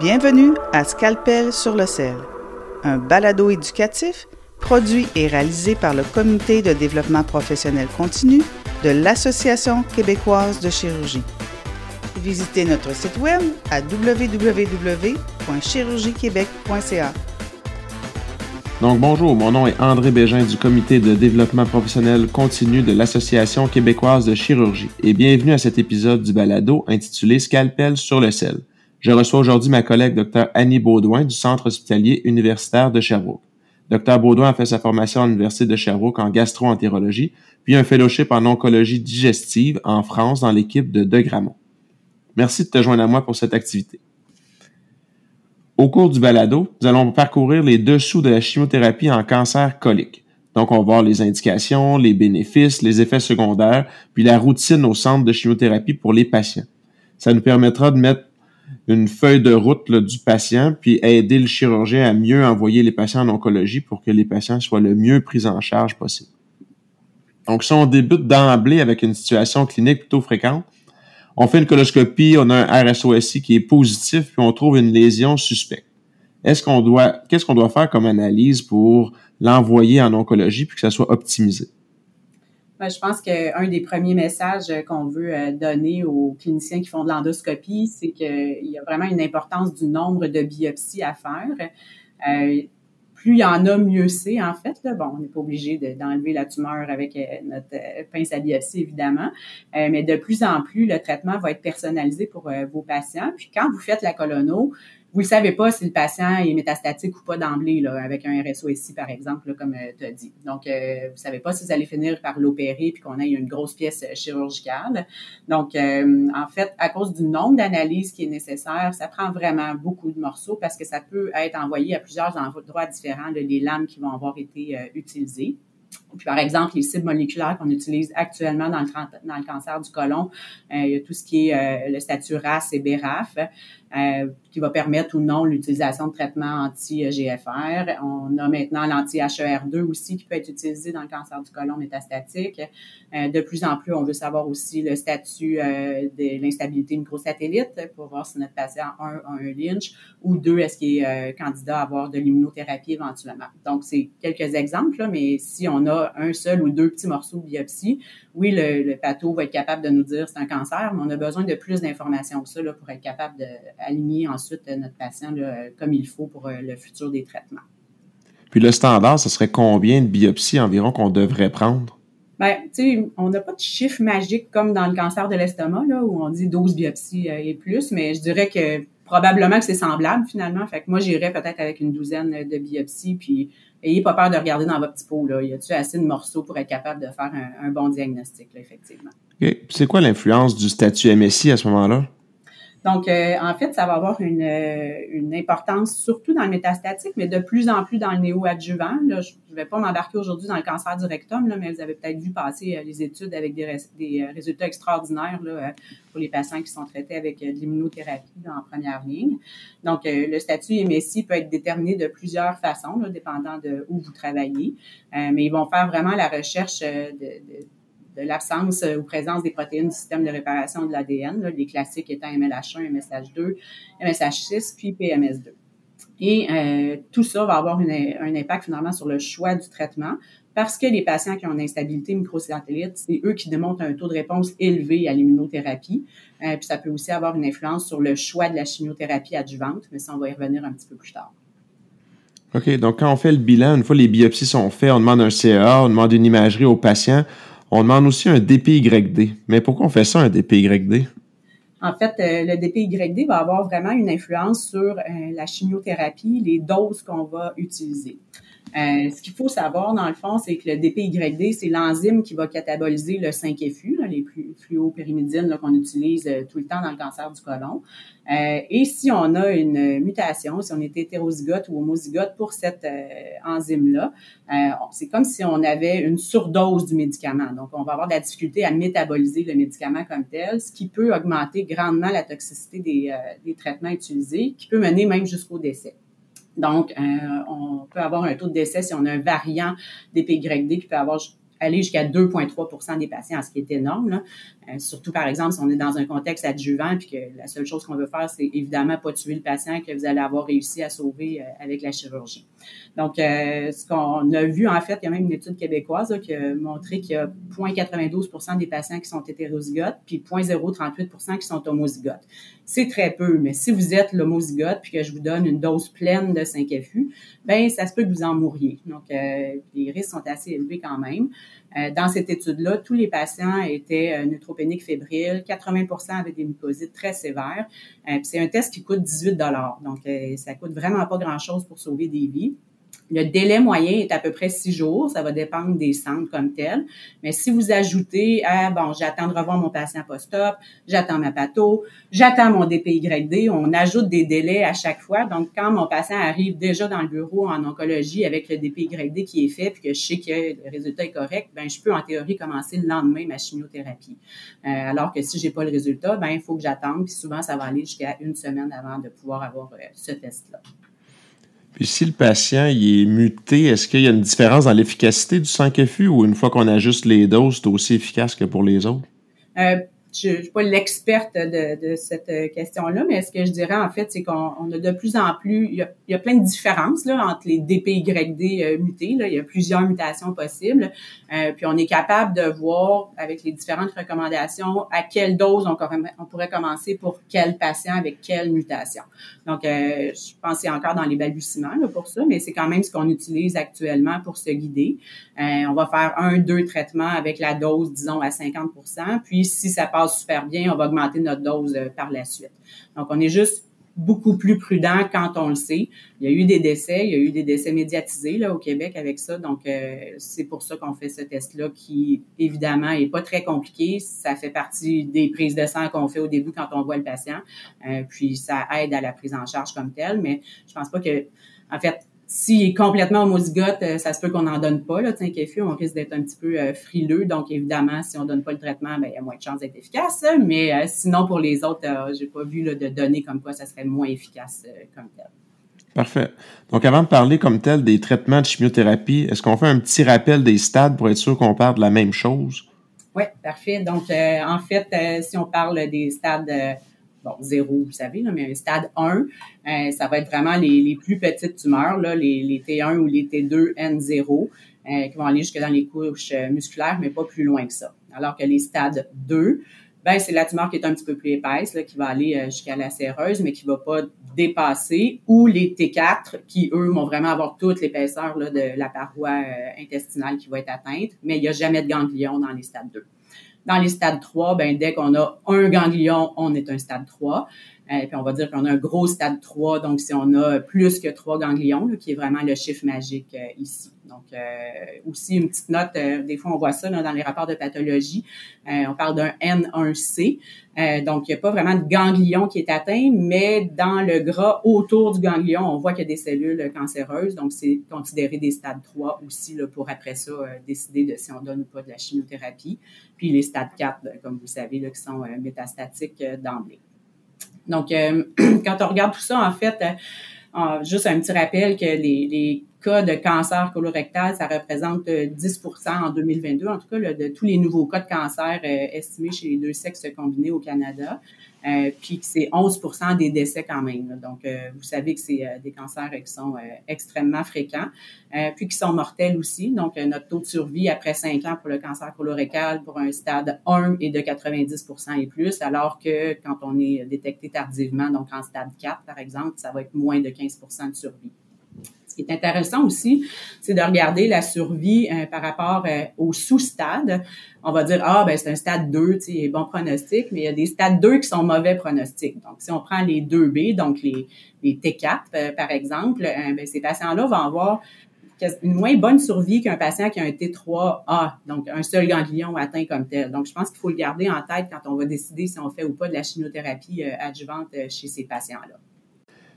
Bienvenue à Scalpel sur le sel, un balado éducatif produit et réalisé par le Comité de développement professionnel continu de l'Association québécoise de chirurgie. Visitez notre site web à www.chirurgiequebec.ca. Donc bonjour, mon nom est André Bégin du Comité de développement professionnel continu de l'Association québécoise de chirurgie et bienvenue à cet épisode du balado intitulé Scalpel sur le sel. Je reçois aujourd'hui ma collègue Dr Annie Baudouin du Centre hospitalier universitaire de Sherbrooke. Dr Baudouin a fait sa formation à l'Université de Sherbrooke en gastro-entérologie, puis un fellowship en oncologie digestive en France dans l'équipe de De Gramont. Merci de te joindre à moi pour cette activité. Au cours du balado, nous allons parcourir les dessous de la chimiothérapie en cancer colique. Donc, on va voir les indications, les bénéfices, les effets secondaires, puis la routine au centre de chimiothérapie pour les patients. Ça nous permettra de mettre une feuille de route du patient, puis aider le chirurgien à mieux envoyer les patients en oncologie pour que les patients soient le mieux pris en charge possible. Donc, si on débute d'emblée avec une situation clinique plutôt fréquente, on fait une coloscopie, on a un RSOSI qui est positif, puis on trouve une lésion suspecte. Est-ce qu'on doit, qu'est-ce qu'on doit faire comme analyse pour l'envoyer en oncologie puis que ça soit optimisé? Ben, je pense qu'un des premiers messages qu'on veut euh, donner aux cliniciens qui font de l'endoscopie, c'est qu'il y a vraiment une importance du nombre de biopsies à faire. Euh, plus il y en a, mieux c'est, en fait. Bon, on n'est pas obligé d'enlever la tumeur avec euh, notre pince à biopsie, évidemment. mais de plus en plus, le traitement va être personnalisé pour vos patients. Puis quand vous faites la colono, vous ne savez pas si le patient est métastatique ou pas d'emblée, là, avec un RSO-SI, par exemple, comme euh, tu as dit. Donc, euh, vous ne savez pas si vous allez finir par l'opérer puis qu'on ait une grosse pièce euh, chirurgicale. Donc, en fait, à cause du nombre d'analyses qui est nécessaire, ça prend vraiment beaucoup de morceaux parce que ça peut être envoyé à plusieurs endroits différents, de les lames qui vont avoir été utilisées. Puis, par exemple, les cibles moléculaires qu'on utilise actuellement dans le, dans le cancer du côlon, il y a tout ce qui est le statut RAS et BRAF. Euh, qui va permettre ou non l'utilisation de traitements anti-GFR. On a maintenant l'anti-HER2 aussi qui peut être utilisé dans le cancer du côlon métastatique. Euh, de plus en plus, on veut savoir aussi le statut euh, de l'instabilité microsatellite pour voir si notre patient, un, a un Lynch ou deux, est-ce qu'il est candidat à avoir de l'immunothérapie éventuellement. Donc, c'est quelques exemples, mais si on a un seul ou deux petits morceaux de biopsie, oui, le, le patho va être capable de nous dire c'est un cancer, mais on a besoin de plus d'informations que ça là, pour être capable d'aligner ensuite ensuite notre patient comme il faut pour euh, le futur des traitements. Puis le standard, ce serait combien de biopsies environ qu'on devrait prendre? Bien, tu sais, on n'a pas de chiffre magique comme dans le cancer de l'estomac, là, où on dit 12 biopsies euh, et plus, mais je dirais que probablement que c'est semblable finalement. Fait que moi, j'irais peut-être avec une douzaine de biopsies, puis ayez pas peur de regarder dans votre petit pot, là. Y a-tu assez de morceaux pour être capable de faire un, bon diagnostic, là, effectivement. OK. C'est quoi l'influence du statut MSI à ce moment-là? Donc, euh, en fait, ça va avoir une, euh, une, importance surtout dans le métastatique, mais de plus en plus dans le néoadjuvant. Là, je ne vais pas m'embarquer aujourd'hui dans le cancer du rectum, là, mais vous avez peut-être vu passer euh, les études avec des, des résultats extraordinaires là, pour les patients qui sont traités avec de l'immunothérapie en première ligne. Donc, le statut MSI peut être déterminé de plusieurs façons, là, dépendant de où vous travaillez, mais ils vont faire vraiment la recherche de, de de l'absence euh, ou présence des protéines du système de réparation de l'ADN, les classiques étant MLH1, MSH2, MSH6, puis PMS2. Et euh, tout ça va avoir un impact finalement sur le choix du traitement parce que les patients qui ont une instabilité microsatellite, c'est eux qui démontrent un taux de réponse élevé à l'immunothérapie. Euh, puis ça peut aussi avoir une influence sur le choix de la chimiothérapie adjuvante, mais ça, on va y revenir un petit peu plus tard. OK, donc quand on fait le bilan, une fois les biopsies sont faites, on demande un CEA, on demande une imagerie au patient. On demande aussi un DPYD. Mais pourquoi on fait ça, un DPYD? En fait, euh, le DPYD va avoir vraiment une influence sur euh, la chimiothérapie, les doses qu'on va utiliser. Euh, ce qu'il faut savoir, dans le fond, c'est que le DPYD, c'est l'enzyme qui va cataboliser le 5-FU, les fluopyrimidines qu'on utilise euh, tout le temps dans le cancer du côlon. Euh, et si on a une mutation, si on est hétérozygote ou homozygote pour cette enzyme-là, c'est comme si on avait une surdose du médicament. Donc, on va avoir de la difficulté à métaboliser le médicament comme tel, ce qui peut augmenter grandement la toxicité des, des traitements utilisés, qui peut mener même jusqu'au décès. Donc, euh, on peut avoir un taux de décès si on a un variant des PYD qui peut avoir aller jusqu'à 2,3% des patients, ce qui est énorme. Euh, surtout, par exemple, si on est dans un contexte adjuvant, puis que la seule chose qu'on veut faire, c'est évidemment pas tuer le patient que vous allez avoir réussi à sauver euh, avec la chirurgie. Donc, euh, ce qu'on a vu, en fait, il y a même une étude québécoise qui a montré qu'il y a 0,92% des patients qui sont hétérozygotes, puis 0,038 qui sont homozygotes. C'est très peu, mais si vous êtes l'homozygote, puis que je vous donne une dose pleine de 5FU, ben ça se peut que vous en mouriez. Donc, les risques sont assez élevés quand même. Dans cette étude-là, tous les patients étaient euh, neutropéniques fébriles, 80% avaient des mucosites très sévères. Euh, c'est un test qui coûte 18 Donc, ça coûte vraiment pas grand-chose pour sauver des vies. Le délai moyen est à peu près six jours. Ça va dépendre des centres comme tel. Mais si vous ajoutez, ah, bon, j'attends de revoir mon patient post-op, j'attends ma patho, j'attends mon DPYD, on ajoute des délais à chaque fois. Donc, quand mon patient arrive déjà dans le bureau en oncologie avec le DPYD qui est fait, puis que je sais que le résultat est correct, ben je peux en théorie commencer le lendemain ma chimiothérapie. Euh, alors que si j'ai pas le résultat, ben il faut que j'attende. Puis souvent, ça va aller jusqu'à une semaine avant de pouvoir avoir euh, ce test-là. Puis si le patient il est muté, est-ce qu'il y a une différence dans l'efficacité du 5FU ou une fois qu'on ajuste les doses, c'est aussi efficace que pour les autres? Euh, je ne suis pas l'experte de, cette euh, question-là, mais ce que je dirais en fait, c'est qu'on a de plus en plus, il y a, plein de différences là, entre les DPYD euh, mutés. Là, il y a plusieurs mutations possibles. Euh, puis on est capable de voir avec les différentes recommandations à quelle dose on, on pourrait commencer pour quel patient avec quelle mutation. Donc, je pense c'est encore dans les balbutiements là, pour ça, mais c'est quand même ce qu'on utilise actuellement pour se guider. on va faire un, deux traitements avec la dose, disons, à 50% Puis si ça passe super bien, on va augmenter notre dose euh, par la suite. Donc, on est juste beaucoup plus prudent quand on le sait. Il y a eu des décès, il y a eu des décès médiatisés là au Québec avec ça, donc euh, c'est pour ça qu'on fait ce test-là qui évidemment est pas très compliqué. Ça fait partie des prises de sang qu'on fait au début quand on voit le patient, euh, puis ça aide à la prise en charge comme telle. Mais je pense pas que, en fait, s'il est complètement homozygote, euh, ça se peut qu'on n'en donne pas. Là, on risque d'être un petit peu euh, frileux. Donc, évidemment, si on donne pas le traitement, ben, il y a moins de chances d'être efficace. Mais euh, sinon, pour les autres, j'ai pas vu de données comme quoi ça serait moins efficace comme tel. Parfait. Donc, avant de parler comme tel des traitements de chimiothérapie, est-ce qu'on fait un petit rappel des stades pour être sûr qu'on parle de la même chose? Oui, parfait. Donc, en fait, si on parle des stades bon, zéro, vous savez, là, mais un stade 1, euh, ça va être vraiment les, les plus petites tumeurs, là, les, les, T1 ou les T2 N0, euh, qui vont aller jusque dans les couches euh, musculaires, mais pas plus loin que ça. Alors que les stades 2, ben, c'est la tumeur qui est un petit peu plus épaisse, là, qui va aller jusqu'à la séreuse, mais qui va pas dépasser, ou les T4, qui, eux, vont vraiment avoir toute l'épaisseur de la paroi intestinale qui va être atteinte, mais il n'y a jamais de ganglion dans les stades 2. Dans les stades 3, ben, dès qu'on a un ganglion, on est un stade 3. Euh, puis on va dire qu'on a un gros stade 3, donc si on a plus que trois ganglions, qui est vraiment le chiffre magique euh, ici. Donc, euh, aussi une petite note, des fois on voit ça dans les rapports de pathologie, on parle d'un N1C. donc, il n'y a pas vraiment de ganglion qui est atteint, mais dans le gras autour du ganglion, on voit qu'il y a des cellules cancéreuses. Donc, c'est considéré des stades 3 aussi là, pour après ça décider de si on donne ou pas de la chimiothérapie. Puis les stades 4, comme vous savez, là, qui sont métastatiques d'emblée. Donc, euh, quand on regarde tout ça, en fait, euh, juste un petit rappel que les, les, cas de cancer colorectal, ça représente 10% euh, en 2022, en tout cas, de tous les nouveaux cas de cancer estimés chez les deux sexes combinés au Canada. Euh, puis que c'est 11% des décès quand même. Donc, euh, vous savez que c'est euh, des cancers qui sont extrêmement fréquents, puis qui sont mortels aussi. Donc, notre taux de survie après 5 ans pour le cancer colorectal pour un stade 1 est de 90% et plus, alors que quand on est détecté tardivement, donc en stade 4 par exemple, ça va être moins de 15% de survie. Ce qui est intéressant aussi, c'est de regarder la survie euh, par rapport euh, au sous-stade. On va dire, ah, ben c'est un stade 2, tu sais, bon pronostic, mais il y a des stades 2 qui sont mauvais pronostics. Donc, si on prend les 2B, donc les, les T4, euh, par exemple, ben, ces patients-là vont avoir une moins bonne survie qu'un patient qui a un T3A, donc un seul ganglion atteint comme tel. Donc, je pense qu'il faut le garder en tête quand on va décider si on fait ou pas de la chimiothérapie adjuvante chez ces patients-là.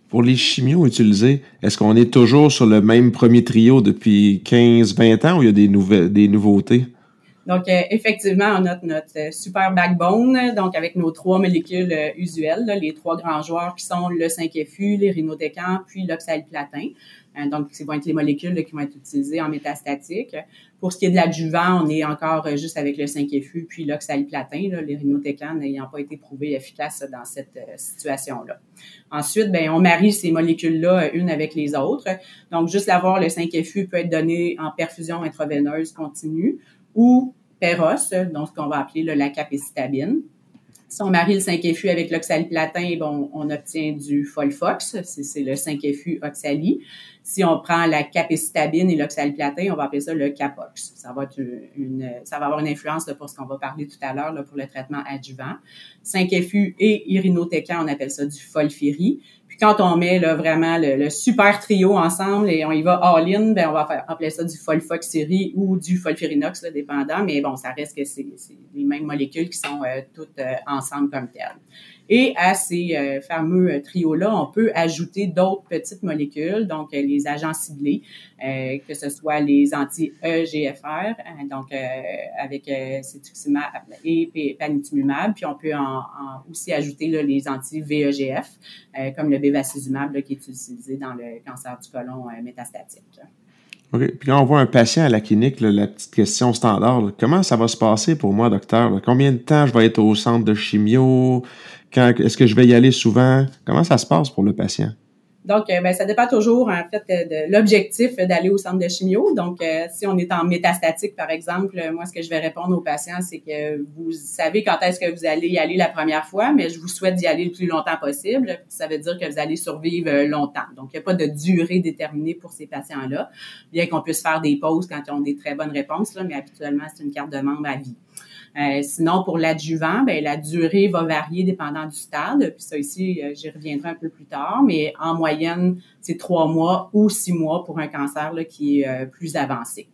Pour les chimios utilisés, est-ce qu'on est toujours sur le même premier trio depuis 15-20 ans ou il y a des, nouvelles, des nouveautés? Donc, effectivement, on a notre super backbone, donc avec nos trois molécules usuelles, les trois grands joueurs qui sont le 5FU, les rhinodécans, puis l'oxaliplatin. Euh, donc, ce vont les molécules qui vont être utilisées en métastatique. Pour ce qui est de l'adjuvant, on est encore euh, juste avec le 5FU puis l'oxaliplatin, les rhinothécans n'ayant pas été prouvés efficaces dans cette euh, situation-là. Ensuite, ben, on marie ces molécules-là une avec les autres. Donc, juste l'avoir, le 5FU peut être donné en perfusion intraveineuse continue ou PEROS, donc ce qu'on va appeler la capécitabine. Si on marie le 5FU avec l'oxaliplatin, bon, on obtient du Folfox, c'est le 5FU oxali. Si on prend la capécitabine et l'oxaliplatin, on va appeler ça le capox. Ça va, être une, ça va avoir une influence pour ce qu'on va parler tout à l'heure pour le traitement adjuvant. 5FU et irinotecan, on appelle ça du folfiri. Puis quand on met là, vraiment le, super trio ensemble et on y va all-in, ben on va appeler ça du folfoxiri ou du folfirinox, là, dépendant. Mais bon, ça reste que c'est les mêmes molécules qui sont euh, toutes euh, ensemble comme telles. Et à ces euh, fameux euh, trios-là, on peut ajouter d'autres petites molécules, donc euh, les agents ciblés, que ce soit les anti-EGFR, donc avec cetuximab et panitumumab, puis on peut aussi ajouter les anti-VEGF, comme le bevacizumab qui est utilisé dans le cancer du côlon métastatique. OK. Puis quand on voit un patient à la clinique, la petite question standard, comment ça va se passer pour moi, docteur? Combien de temps je vais être au centre de chimio? Est-ce que je vais y aller souvent? Comment ça se passe pour le patient? Donc, euh, ben, ça dépend toujours, en fait, de l'objectif d'aller au centre de chimio. Donc, euh, si on est en métastatique, par exemple, moi, ce que je vais répondre aux patients, c'est que vous savez quand est-ce que vous allez y aller la première fois, mais je vous souhaite d'y aller le plus longtemps possible. Ça veut dire que vous allez survivre euh, longtemps. Donc, il n'y a pas de durée déterminée pour ces patients-là, bien qu'on puisse faire des pauses quand ils ont des très bonnes réponses, mais habituellement, c'est une carte de membre à vie. Euh, sinon, pour l'adjuvant, ben, la durée va varier dépendant du stade. Puis ça ici, euh, j'y reviendrai un peu plus tard, mais en moyenne, c'est trois mois ou six mois pour un cancer là, qui est euh, plus avancé.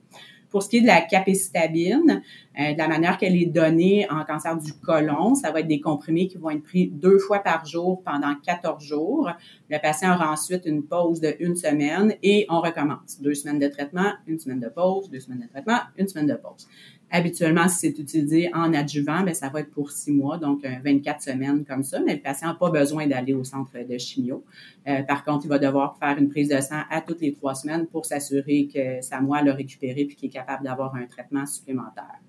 Pour ce qui est de la capécitabine, de la manière qu'elle est donnée en cancer du côlon, ça va être des comprimés qui vont être pris deux fois par jour pendant 14 jours. Le patient aura ensuite une pause de une semaine et on recommence. Deux semaines de traitement, une semaine de pause, deux semaines de traitement, une semaine de pause. Habituellement, si c'est utilisé en adjuvant, ben, ça va être pour six mois, donc 24 semaines comme ça, mais le patient n'a pas besoin d'aller au centre de chimio. Euh, par contre, il va devoir faire une prise de sang à toutes les trois semaines pour s'assurer que sa moelle a récupéré puis qu'il est capable d'avoir un traitement supplémentaire.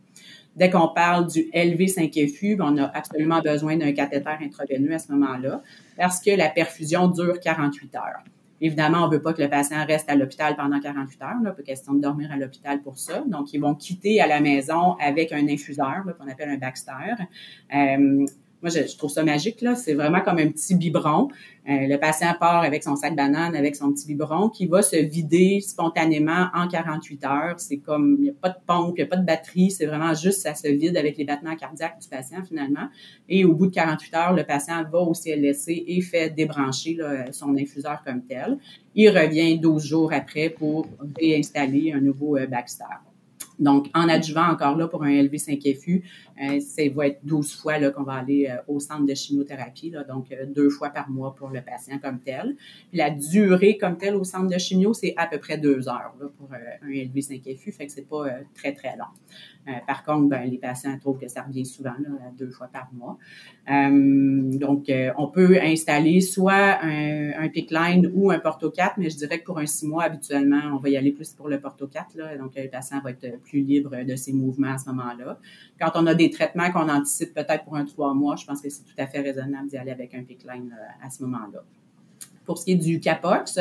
Dès qu'on parle du LV5FU, ben, on a absolument besoin d'un cathéter intraveineux à ce moment-là parce que la perfusion dure 48 heures. Évidemment, on veut pas que le patient reste à l'hôpital pendant 48 heures. Là, pas question de dormir à l'hôpital pour ça. Donc, ils vont quitter à la maison avec un infuseur qu'on appelle un Baxter. Euh, moi, je, trouve ça magique. Là. C'est vraiment comme un petit biberon. Euh, le patient part avec son sac banane, avec son petit biberon, qui va se vider spontanément en 48 heures. C'est comme, il n'y a pas de pompe, il n'y a pas de batterie. C'est vraiment juste, ça se vide avec les battements cardiaques du patient, finalement. Et au bout de 48 heures, le patient va au CLSC et fait débrancher son infuseur comme tel. Il revient 12 jours après pour réinstaller un nouveau euh, Baxter. Donc, en adjuvant encore là pour un LV5FU, euh, ça va être 12 fois qu'on va aller euh, au centre de chimiothérapie, là, donc euh, deux fois par mois pour le patient comme tel. Puis la durée comme telle au centre de chimio, c'est à peu près deux heures là, pour un LV5FU, fait que c'est pas très, très long. Euh, par contre, ben, les patients trouvent que ça revient souvent, là, deux fois par mois. Euh, donc, euh, on peut installer soit un, un PIC line ou un Porto 4, mais je dirais que pour un six mois, habituellement, on va y aller plus pour le Porto 4. Là, donc, le patient va être plus libre de ses mouvements à ce moment-là. Quand on a des traitements qu'on anticipe peut-être pour un trois mois, je pense que c'est tout à fait raisonnable d'y aller avec un PIC line à ce moment-là. Pour ce qui est du Capox,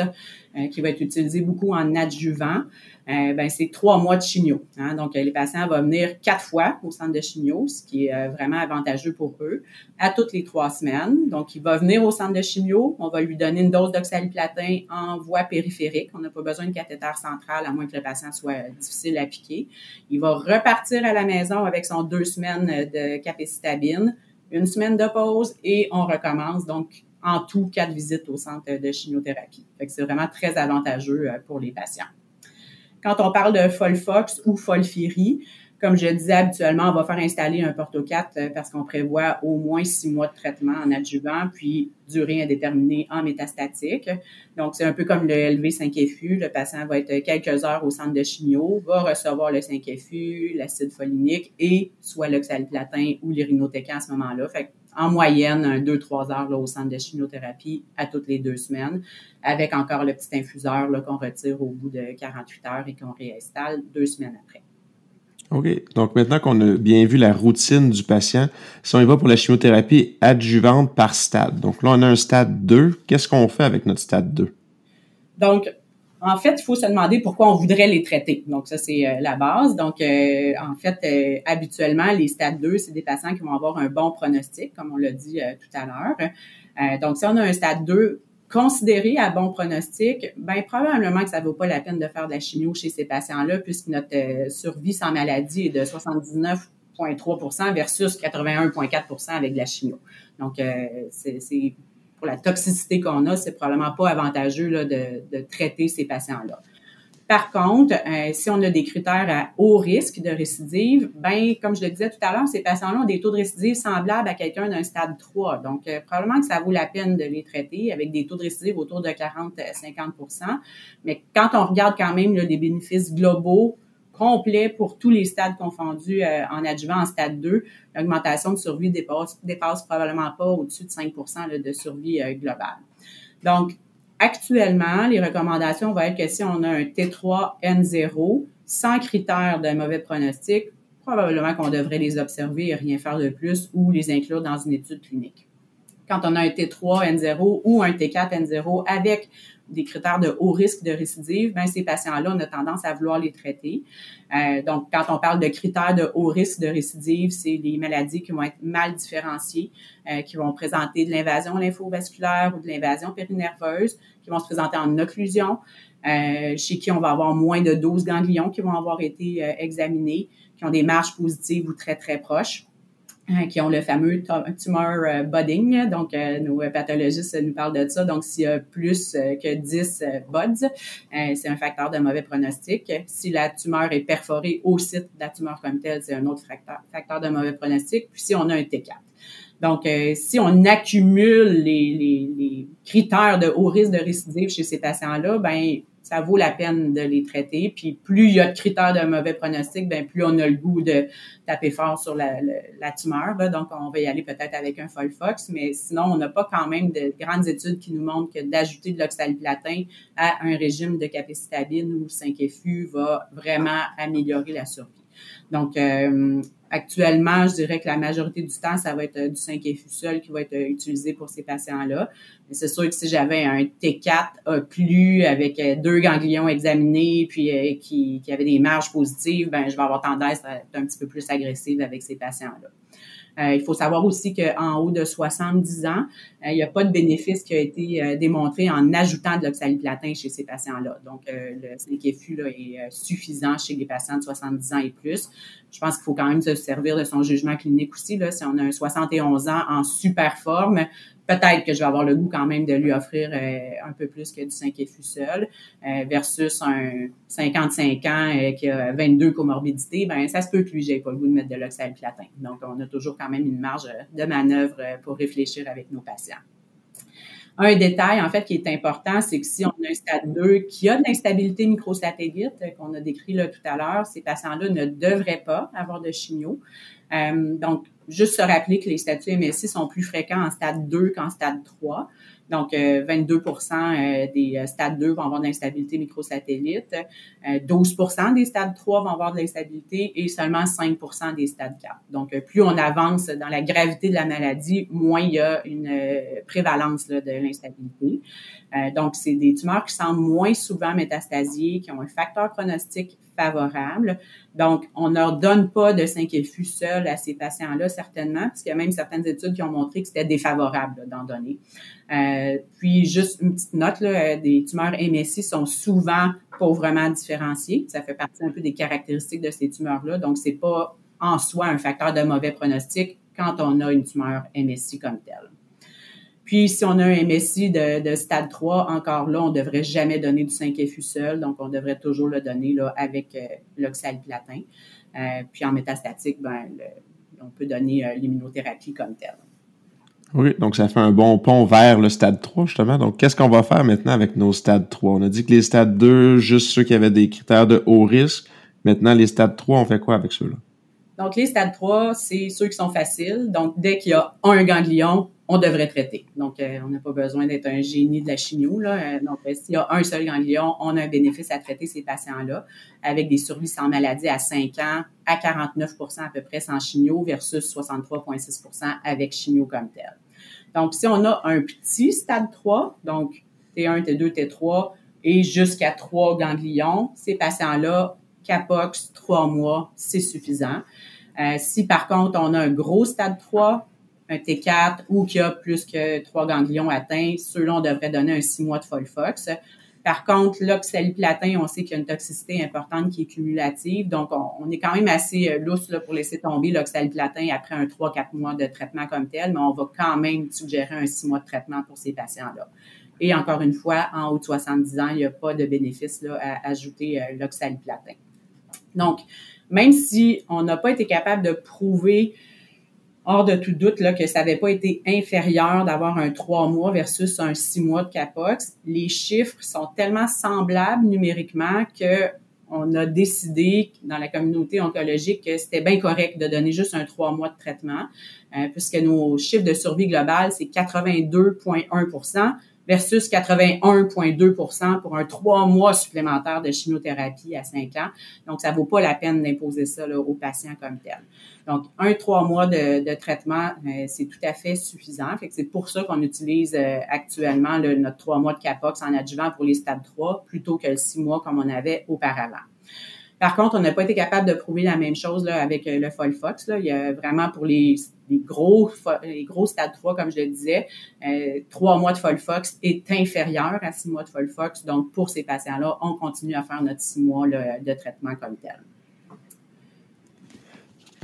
euh, qui va être utilisé beaucoup en adjuvant, euh, ben, c'est trois mois de chimio. Hein. Donc, les patients vont venir quatre fois au centre de chimio, ce qui est euh, vraiment avantageux pour eux, à toutes les trois semaines. Donc, il va venir au centre de chimio, on va lui donner une dose d'oxaliplatin en voie périphérique. On n'a pas besoin de cathéter central, à moins que le patient soit difficile à piquer. Il va repartir à la maison avec son deux semaines de capécitabine, une semaine de pause et on recommence. Donc, en tout quatre visites au centre de chimiothérapie. c'est vraiment très avantageux euh, pour les patients. Quand on parle de Folfox ou Folfiri, Comme je disais, habituellement, on va faire installer un porto-4 euh, parce qu'on prévoit au moins six mois de traitement en adjuvant, puis durée indéterminée en métastatique. Donc, c'est un peu comme le LV5FU. Le patient va être quelques heures au centre de chimio, va recevoir le 5FU, l'acide folinique et soit l'oxaliplatin ou l'irinotecan à ce moment-là. En moyenne, un 2-3 heures là, au centre de chimiothérapie à toutes les deux semaines, avec encore le petit infuseur qu'on retire au bout de 48 heures et qu'on réinstalle deux semaines après. OK. Donc maintenant qu'on a bien vu la routine du patient, si on y va pour la chimiothérapie adjuvante par stade. Donc là, on a un stade 2. Qu'est-ce qu'on fait avec notre stade 2? Donc, en fait, il faut se demander pourquoi on voudrait les traiter. Donc, ça, c'est euh, la base. Donc, euh, en fait, euh, habituellement, les stades 2, c'est des patients qui vont avoir un bon pronostic, comme on l'a dit tout à l'heure. donc, si on a un stade 2, considéré à bon pronostic, ben probablement que ça vaut pas la peine de faire de la chimio chez ces patients-là, puisque notre survie sans maladie est de 79,3% versus 81,4% avec de la chimio. Donc, c'est pour la toxicité qu'on a, c'est probablement pas avantageux de, traiter ces patients-là. Par contre, euh, si on a des critères à haut risque de récidive, ben comme je le disais tout à l'heure, ces patients-là ont des taux de récidive semblables à quelqu'un d'un stade 3. Donc, euh, probablement que ça vaut la peine de les traiter avec des taux de récidive autour de 40-50% Mais quand on regarde quand même les bénéfices globaux complets pour tous les stades confondus euh, en adjuvant en stade 2, l'augmentation de survie dépasse, dépasse probablement pas au-dessus de 5 de survie globale. Donc, Actuellement, les recommandations vont être que si on a un T3N0 sans critère de mauvais pronostic, probablement qu'on devrait les observer et rien faire de plus ou les inclure dans une étude clinique. Quand on a un T3N0 ou un T4N0 avec des critères de haut risque de récidive, ben ces patients-là, on a tendance à vouloir les traiter. Euh, donc, quand on parle de critères de haut risque de récidive, c'est les maladies qui vont être mal différenciées, euh, qui vont présenter de l'invasion lymphovasculaire ou de l'invasion périnerveuse, qui vont se présenter en occlusion, euh, chez qui on va avoir moins de 12 ganglions qui vont avoir été examinés, qui ont des marges positives ou très, très proches. Hein, qui ont le fameux tumor euh, budding. Donc, euh, nos pathologistes nous parlent de ça. Donc, s'il y a plus euh, que 10 buds, c'est un facteur de mauvais pronostic. Si la tumeur est perforée au site de la tumeur comme telle, c'est un autre facteur, de mauvais pronostic. Puis, si on a un T4. Donc, si on accumule les, les, les, critères de haut risque de récidive chez ces patients-là, ben ça vaut la peine de les traiter. Puis plus il y a de critères de mauvais pronostic, ben plus on a le goût de taper fort sur la, la, tumeur. Donc, on va y aller peut-être avec un Folfox, mais sinon, on n'a pas quand même de grandes études qui nous montrent que d'ajouter de l'oxaliplatin à un régime de capécitabine ou 5FU va vraiment améliorer la survie. Donc, euh, Actuellement, je dirais que la majorité du temps, ça va être euh, du 5FU seul qui va être euh, utilisé pour ces patients-là. Mais c'est sûr que si j'avais un T4 occlu avec euh, deux ganglions examinés puis qui, qui avait des marges positives, ben je vais avoir tendance à être un petit peu plus agressive avec ces patients-là. Euh, il faut savoir aussi qu'en haut de 70 ans, euh, il n'y a pas de bénéfice qui a été euh, démontré en ajoutant de l'oxaliplatin chez ces patients-là. Donc, le 5FU là, est suffisant chez les patients de 70 ans et plus. Je pense qu'il faut quand même se servir de son jugement clinique aussi. Là, si on a un 71 ans en super forme, peut-être que je vais avoir le goût quand même de lui offrir euh, un peu plus que du 5 FU seul euh, versus un 55 ans euh, qui a 22 comorbidités, ben ça se peut que lui j'ai pas le goût de mettre de l'oxaliplatin. Donc on a toujours quand même une marge de manœuvre pour réfléchir avec nos patients. Un détail, en fait, qui est important, c'est que si on a un stade 2 qui a de l'instabilité microsatellite, qu'on a décrit là tout à l'heure, ces patients-là ne devraient pas avoir de chimio. donc, juste se rappeler que les statuts MSI sont plus fréquents en stade 2 qu'en stade 3. Donc, 22 euh, euh, des euh, stades 2 vont avoir de l'instabilité microsatellite, 12% des stades 3 vont avoir de l'instabilité et seulement 5% des stades 4. Donc, plus on avance dans la gravité de la maladie, moins il y a une prévalence de l'instabilité. donc, c'est des tumeurs qui semblent moins souvent métastasiées, qui ont un facteur pronostic favorable. Donc, on ne leur donne pas de 5FU seul à ces patients-là, certainement, puisqu'il y a même certaines études qui ont montré que c'était défavorable d'en donner. Euh, puis, juste une petite note, là, des tumeurs MSI sont souvent pauvrement différenciées. Ça fait partie un peu des caractéristiques de ces tumeurs-là. Donc, c'est pas en soi un facteur de mauvais pronostic quand on a une tumeur MSI comme telle. Puis, si on a un MSI de, stade 3, encore là, on ne devrait jamais donner du 5FU seul, donc on devrait toujours le donner avec euh, l'oxaliplatin. puis en métastatique, ben, on peut donner l'immunothérapie comme telle. Oui, donc ça fait un bon pont vers le stade 3, justement. Donc, qu'est-ce qu'on va faire maintenant avec nos stades 3? On a dit que les stades 2, juste ceux qui avaient des critères de haut risque. Maintenant, les stades 3, on fait quoi avec ceux-là? Donc, les stades 3, c'est ceux qui sont faciles. Donc, dès qu'il y a un ganglion, on devrait traiter. Donc, euh, on n'a pas besoin d'être un génie de la chimio. Là. Euh, donc, euh, s'il y a un seul ganglion, on a un bénéfice à traiter ces patients-là avec des survies sans maladie à 5 ans, à 49 à peu près sans chimio versus 63,6% avec chimio comme tel. Donc, si on a un petit stade 3, donc T1, T2, T3, et jusqu'à 3 ganglions, ces patients-là, capox, 3 mois, c'est suffisant. Euh, si par contre, on a un gros stade 3, un T4 ou qu'il y a plus que 3 ganglions atteints, ceux-là, on devrait donner un 6 mois de Folfox. Par contre, l'oxaliplatin, on sait qu'il y a une toxicité importante qui est cumulative. Donc, on, est quand même assez euh, lousse pour laisser tomber l'oxaliplatin après un 3-4 mois de traitement comme tel, mais on va quand même suggérer un 6 mois de traitement pour ces patients-là. Et encore une fois, en haut de 70 ans, il n'y a pas de bénéfice là, à ajouter euh, l'oxaliplatin. Donc, même si on n'a pas été capable de prouver hors de tout doute que ça n'avait pas été inférieur d'avoir un trois mois versus un six mois de capox. Les chiffres sont tellement semblables numériquement que on a décidé dans la communauté oncologique que c'était bien correct de donner juste un trois mois de traitement, euh, puisque nos chiffres de survie globale, c'est 82,1 versus 81,2% pour un trois mois supplémentaire de chimiothérapie à cinq ans. Donc, ça vaut pas la peine d'imposer ça là, aux patients comme tel. Donc, un trois mois de, traitement, euh, c'est tout à fait suffisant. Fait que c'est pour ça qu'on utilise euh, actuellement le, notre trois mois de capox en adjuvant pour les stades 3 plutôt que le six mois comme on avait auparavant. Par contre, on n'a pas été capable de prouver la même chose avec euh, le Folfox. Il y a vraiment pour les, les gros stades 3, comme je le disais, euh, trois mois de Folfox est inférieur à six mois de Folfox. Donc, pour ces patients-là, on continue à faire notre six mois de traitement comme tel.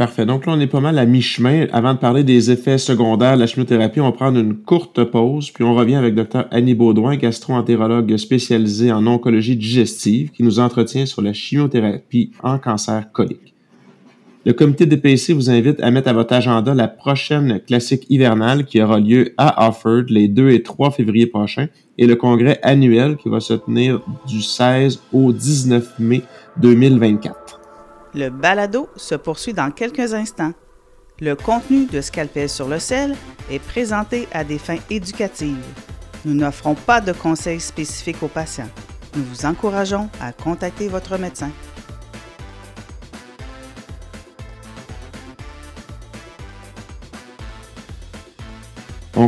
Parfait. Donc là, on est pas mal à mi-chemin. Avant de parler des effets secondaires de la chimiothérapie, on va prendre une courte pause, puis on revient avec Dr Annie Baudouin, gastro-entérologue spécialisée en oncologie digestive, qui nous entretient sur la chimiothérapie en cancer colique. Le comité DPC vous invite à mettre à votre agenda la prochaine classique hivernale qui aura lieu à Offord les 2 et 3 février prochains et le congrès annuel qui va se tenir du 16 au 19 mai 2024. Le balado se poursuit dans quelques instants. Le contenu de Scalpel sur le sel est présenté à des fins éducatives. Nous n'offrons pas de conseils spécifiques aux patients. Nous vous encourageons à contacter votre médecin.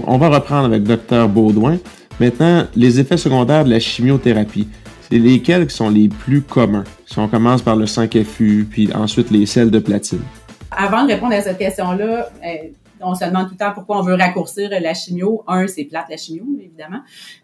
On va reprendre avec Dr Baudouin. Maintenant, les effets secondaires de la chimiothérapie. C'est lesquels qui sont les plus communs? Si on commence par le 5FU, puis ensuite les sels de platine. Avant de répondre à cette question-là, euh, on se demande tout le temps pourquoi on veut raccourcir la chimio. Un, c'est plate la chimio, évidemment.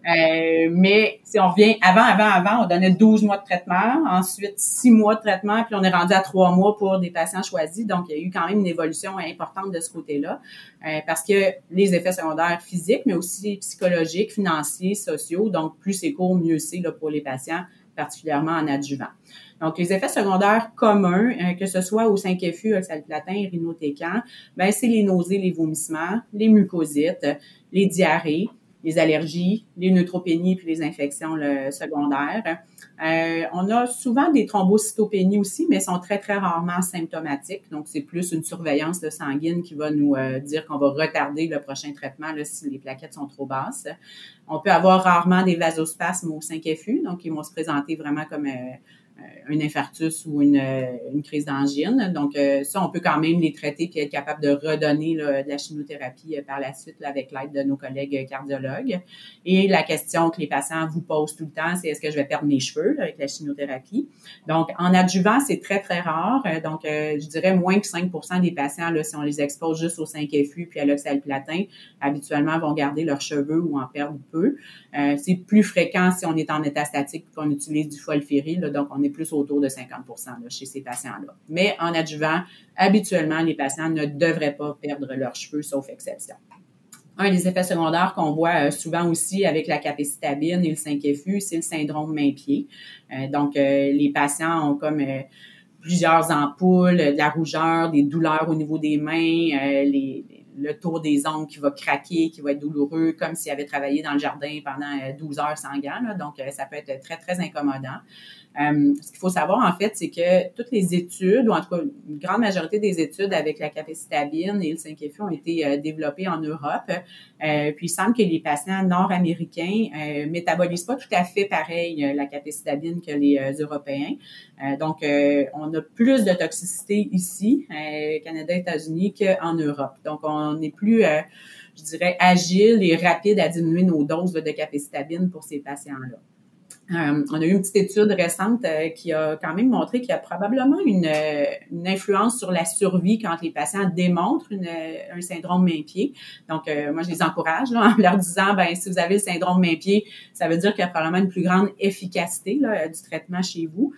Euh, mais si on revient avant, avant, avant, on donnait 12 mois de traitement, ensuite 6 mois de traitement, puis on est rendu à 3 mois pour des patients choisis. Donc, il y a eu quand même une évolution importante de ce côté-là. Euh, parce que les effets secondaires physiques, mais aussi psychologiques, financiers, sociaux, donc plus c'est court, mieux c'est pour les patients, particulièrement en adjuvant. Donc, les effets secondaires communs, euh, que ce soit au 5FU, oxaliplatin, rhinotécan, ben, c'est les nausées, les vomissements, les mucosites, les diarrhées, les allergies, les neutropénies puis les infections secondaires. Euh, on a souvent des thrombocytopénies aussi, mais sont très, très rarement symptomatiques. Donc, c'est plus une surveillance de sanguine qui va nous euh, dire qu'on va retarder le prochain traitement si les plaquettes sont trop basses. On peut avoir rarement des vasospasmes au 5FU, donc ils vont se présenter vraiment comme euh, un infarctus ou une, euh, une crise d'angine. Donc, euh, ça, on peut quand même les traiter puis être capable de redonner là, de la chimiothérapie par la suite là, avec l'aide de nos collègues cardiologues. Et la question que les patients vous posent tout le temps, c'est est-ce que je vais perdre mes cheveux avec la chimiothérapie? Donc, en adjuvant, c'est très, très rare. Donc, je dirais moins que 5% des patients, là, si on les expose juste au 5FU puis à l'oxaliplatin, habituellement vont garder leurs cheveux ou en perdre peu. c'est plus fréquent si on est en état statique qu'on utilise du folfiril. donc, on est plus autour de 50% chez ces patients-là. Mais en adjuvant, habituellement, les patients ne devraient pas perdre leurs cheveux, sauf exception. Un des effets secondaires qu'on voit euh, souvent aussi avec la capécitabine et le 5FU, c'est le syndrome main-pied. Euh, donc, euh, les patients ont comme plusieurs ampoules, de la rougeur, des douleurs au niveau des mains, le tour des ongles qui va craquer, qui va être douloureux, comme s'il avait travaillé dans le jardin pendant 12 heures sans gants. Donc, ça peut être très, très incommodant. Euh, ce qu'il faut savoir, en fait, c'est que toutes les études, ou en tout cas une grande majorité des études avec la capécitabine et le 5FU ont été euh, développées en Europe. Euh, puis il semble que les patients nord-américains euh, métabolisent pas tout à fait pareil la capécitabine que les Européens. donc, on a plus de toxicité ici, Canada, États-Unis, qu'en Europe. Donc, on est plus je dirais, agile et rapide à diminuer nos doses de capécitabine pour ces patients-là. Euh, on a eu une petite étude récente euh, qui a quand même montré qu'il y a probablement une, euh, une, influence sur la survie quand les patients démontrent une, un syndrome main-pied. Donc, moi, je les encourage là, en leur disant, ben si vous avez le syndrome main-pied, ça veut dire qu'il y a probablement une plus grande efficacité là, du traitement chez vous.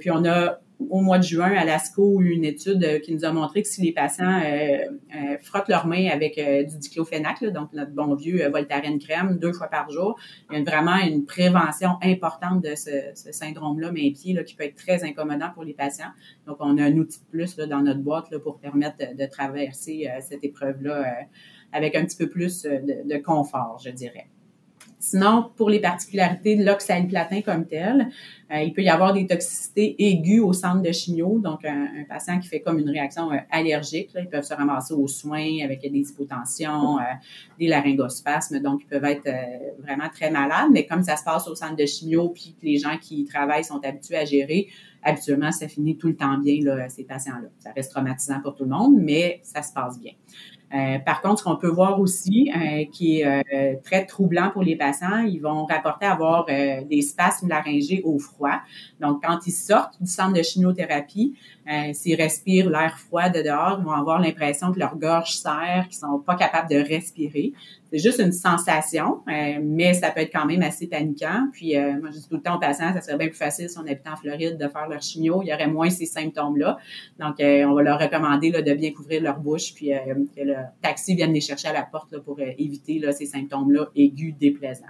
puis, on a au mois de juin à l'ASCO une étude euh, qui nous a montré que si les patients euh, euh, frottent leurs mains avec du diclofénac, donc notre bon vieux Voltaren crème, deux fois par jour, il y a vraiment une prévention importante de ce, syndrome-là, mais pied, qui peut être très incommodant pour les patients. Donc, on a un outil plus là, dans notre boîte là, pour permettre de, traverser cette épreuve-là avec un petit peu plus de confort, je dirais. Sinon, pour les particularités de l'oxaliplatin comme tel, euh, il peut y avoir des toxicités aiguës au centre de chimio, donc un, patient qui fait comme une réaction euh, allergique, là, ils peuvent se ramasser aux soins avec des hypotensions, euh, des laryngospasmes, donc ils peuvent être vraiment très malades, mais comme ça se passe au centre de chimio, puis que les gens qui y travaillent sont habitués à gérer, habituellement, ça finit tout le temps bien, là, ces patients-là. Ça reste traumatisant pour tout le monde, mais ça se passe bien. Euh, par contre, ce qu'on peut voir aussi, euh, qui est euh, très troublant pour les patients, ils vont rapporter avoir des spasmes laryngés au froid. Donc, quand ils sortent du centre de chimiothérapie, s'ils respirent l'air froid de dehors, ils vont avoir l'impression que leur gorge serre, qu'ils sont pas capables de respirer. C'est juste une sensation, euh, mais ça peut être quand même assez paniquant. Puis euh, moi, je dis tout le temps aux patients, ça serait bien plus facile si on habitait en Floride de faire leur chimio. Il y aurait moins ces symptômes-là. Donc, euh, on va leur recommander là, de bien couvrir leur bouche, puis que le taxi vienne les chercher à la porte là, pour éviter là, ces symptômes-là aigus, déplaisants.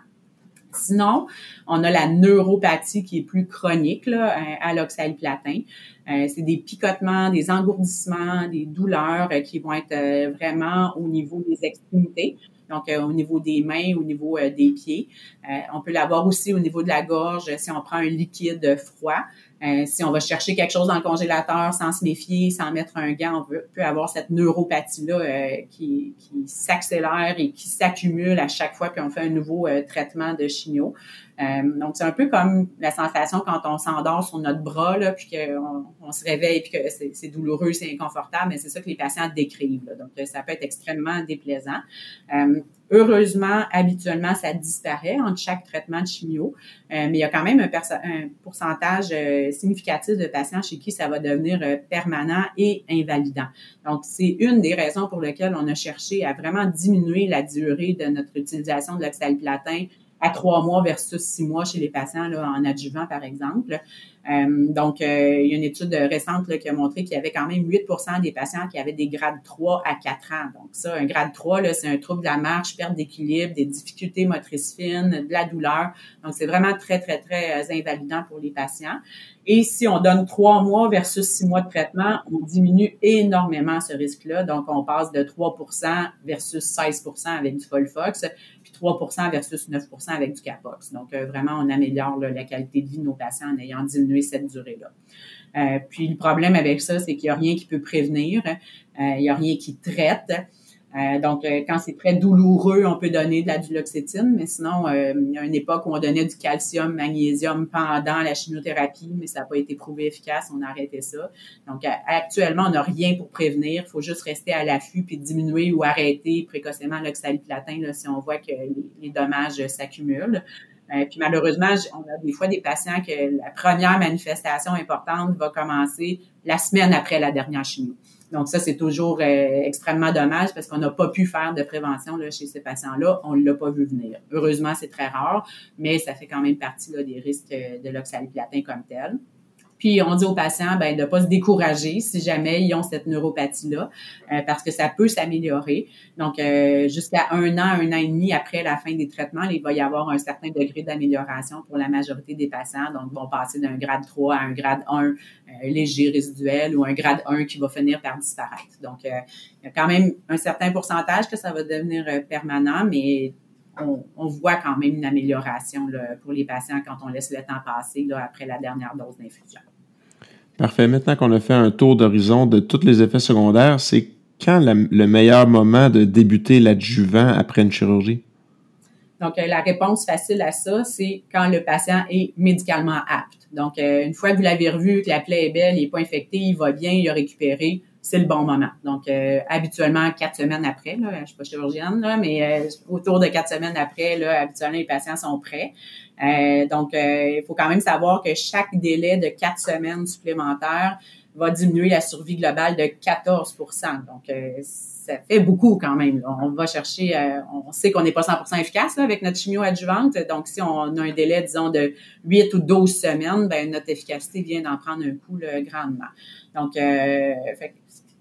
Sinon, on a la neuropathie qui est plus chronique là, à l'oxaliplatin. c'est des picotements, des engourdissements, des douleurs qui vont être vraiment au niveau des extrémités donc euh, au niveau des mains, au niveau euh, des pieds. Euh, on peut l'avoir aussi au niveau de la gorge si on prend un liquide froid. si on va chercher quelque chose dans le congélateur sans se méfier, sans mettre un gant, on peut, avoir cette neuropathie-là qui, qui s'accélère et qui s'accumule à chaque fois qu'on fait un nouveau traitement de chimio. Euh, donc, c'est un peu comme la sensation quand on s'endort sur notre bras, puis qu'on on se réveille, puis que c'est douloureux, c'est inconfortable, mais c'est ça que les patients décrivent. Donc, ça peut être extrêmement déplaisant. Euh, heureusement, habituellement, ça disparaît entre chaque traitement de chimio, euh, mais il y a quand même un, pourcentage significatif de patients chez qui ça va devenir permanent et invalidant. Donc, c'est une des raisons pour lesquelles on a cherché à vraiment diminuer la durée de notre utilisation de l'oxaliplatin à trois mois versus six mois chez les patients en adjuvant, par exemple. Euh, donc, euh, il y a une étude récente là, qui a montré qu'il y avait quand même 8% des patients qui avaient des grades 3 à 4 ans. Donc, ça, un grade 3, c'est un trouble de la marche, perte d'équilibre, des difficultés motrices fines, de la douleur. Donc, c'est vraiment très, très, très euh, invalidant pour les patients. Et si on donne trois mois versus six mois de traitement, on diminue énormément ce risque-là. Donc, on passe de 3% versus 16% avec du Folfox, 3% versus 9% avec du Capox. Donc, vraiment, on améliore la qualité de vie de nos patients en ayant diminué cette durée-là. Euh, puis le problème avec ça, c'est qu'il n'y a rien qui peut prévenir, euh, il n'y a rien qui traite. Euh, donc, quand c'est très douloureux, on peut donner de la duloxétine, mais sinon, il y a une époque où on donnait du calcium, magnésium pendant la chimiothérapie, mais ça n'a pas été prouvé efficace, on a arrêté ça. Donc, actuellement, on n'a rien pour prévenir, il faut juste rester à l'affût puis diminuer ou arrêter précocement l'oxaliplatin si on voit que les dommages s'accumulent. Euh, puis malheureusement, on a des fois des patients que la première manifestation importante va commencer la semaine après la dernière chimio. Donc ça, c'est toujours euh, extrêmement dommage parce qu'on n'a pas pu faire de prévention là, chez ces patients-là. On ne l'a pas vu venir. Heureusement, c'est très rare, mais ça fait quand même partie là, des risques de l'oxaliplatin comme tel. Puis on dit aux patients ben, de ne pas se décourager si jamais ils ont cette neuropathie-là, euh, parce que ça peut s'améliorer. Donc, euh, jusqu'à un an, un an et demi après la fin des traitements, il va y avoir un certain degré d'amélioration pour la majorité des patients. Donc, ils vont passer d'un grade 3 à un grade 1 euh, léger résiduel ou un grade 1 qui va finir par disparaître. Donc, il y a quand même un certain pourcentage que ça va devenir permanent, mais on, voit quand même une amélioration pour les patients quand on laisse le temps passer après la dernière dose d'infusion. Parfait. Maintenant qu'on a fait un tour d'horizon de tous les effets secondaires, c'est quand le meilleur moment de débuter l'adjuvant après une chirurgie? Donc, euh, la réponse facile à ça, c'est quand le patient est médicalement apte. Donc, euh, une fois que vous l'avez revu, que la plaie est belle, il n'est pas infecté, il va bien, il a récupéré, c'est le bon moment. Donc, euh, habituellement, quatre semaines après, là, je suis pas chirurgienne, là, mais euh, autour de quatre semaines après, là, habituellement, les patients sont prêts. Euh, donc, il faut quand même savoir que chaque délai de quatre semaines supplémentaires va diminuer la survie globale de 14% Donc, ça fait beaucoup quand même. On va chercher, on sait qu'on n'est pas 100% efficace avec notre chimio adjuvante. Donc, si on a un délai, disons, de 8 ou 12 semaines, ben, notre efficacité vient d'en prendre un coup grandement. Donc, euh, fait,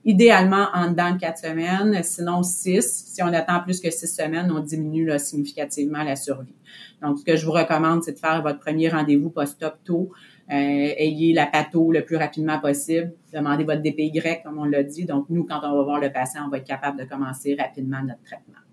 idéalement en dedans de quatre semaines, sinon six. Si on attend plus que six semaines, on diminue significativement la survie. Donc, ce que je vous recommande, c'est de faire votre premier rendez-vous post-op tôt. Euh, ayez la patho le plus rapidement possible. Demandez votre DPY, comme on l'a dit. Donc, nous, quand on va voir le patient, on va être capable de commencer rapidement notre traitement.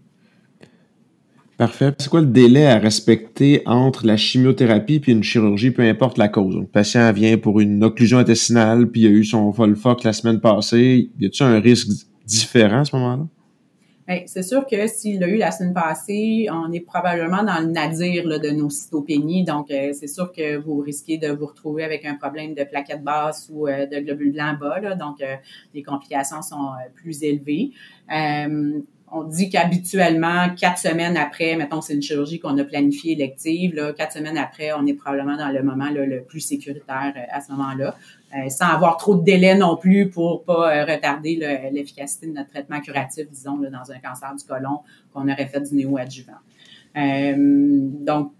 Parfait. C'est quoi le délai à respecter entre la chimiothérapie puis une chirurgie, peu importe la cause? le patient vient pour une occlusion intestinale, puis il a eu son Volfoc la semaine passée. Y a-t-il un risque différent à ce moment-là? Ben, c'est sûr que s'il a eu la semaine passée, on est probablement dans le nadir de nos cytopénies. Donc, euh, c'est sûr que vous risquez de vous retrouver avec un problème de plaquettes basses ou euh, de globules blancs bas. donc, euh, les complications sont plus élevées on dit qu'habituellement, quatre semaines après, mettons, c'est une chirurgie qu'on a planifiée élective, là, quatre semaines après, on est probablement dans le moment le plus sécuritaire euh, à ce moment-là, euh, sans avoir trop de délai non plus pour pas euh, retarder l'efficacité de notre traitement curatif, disons, dans un cancer du côlon qu'on aurait fait du néoadjuvant. donc,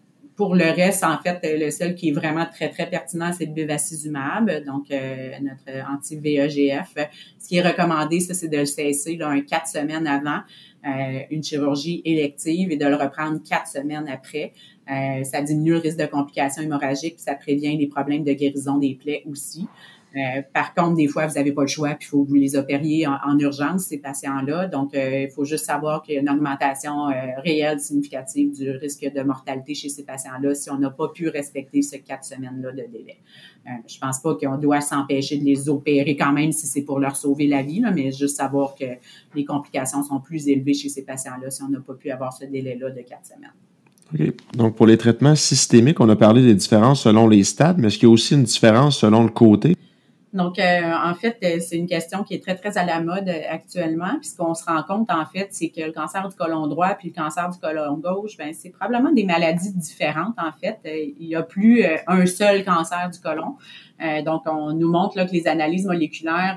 pour le reste, en fait, le seul qui est vraiment très, très pertinent, c'est le bevacizumab, donc notre anti-VEGF. Ce qui est recommandé, ça, c'est de le cesser là, un quatre semaines avant euh, une chirurgie élective et de le reprendre quatre semaines après. Euh, ça diminue le risque de complications hémorragiques, puis ça prévient les problèmes de guérison des plaies aussi. Euh, par contre, des fois, vous n'avez pas le choix, puis il faut que vous les opériez en, urgence, ces patients-là. Donc, euh, il faut juste savoir qu'il y a une augmentation euh, réelle, significative du risque de mortalité chez ces patients-là si on n'a pas pu respecter ces quatre semaines-là de délai. je pense pas qu'on doit s'empêcher de les opérer quand même si c'est pour leur sauver la vie, mais juste savoir que les complications sont plus élevées chez ces patients-là si on n'a pas pu avoir ce délai-là de quatre semaines. OK. Donc, pour les traitements systémiques, on a parlé des différences selon les stades, mais est-ce qu'il y a aussi une différence selon le côté? Donc, euh, en fait, euh, c'est une question qui est très, très à la mode euh, actuellement. Puis ce qu'on se rend compte, en fait, c'est que le cancer du côlon droit puis le cancer du côlon gauche, ben c'est probablement des maladies différentes, en fait. Il n'y a plus un seul cancer du côlon. donc, on nous montre là, que les analyses moléculaires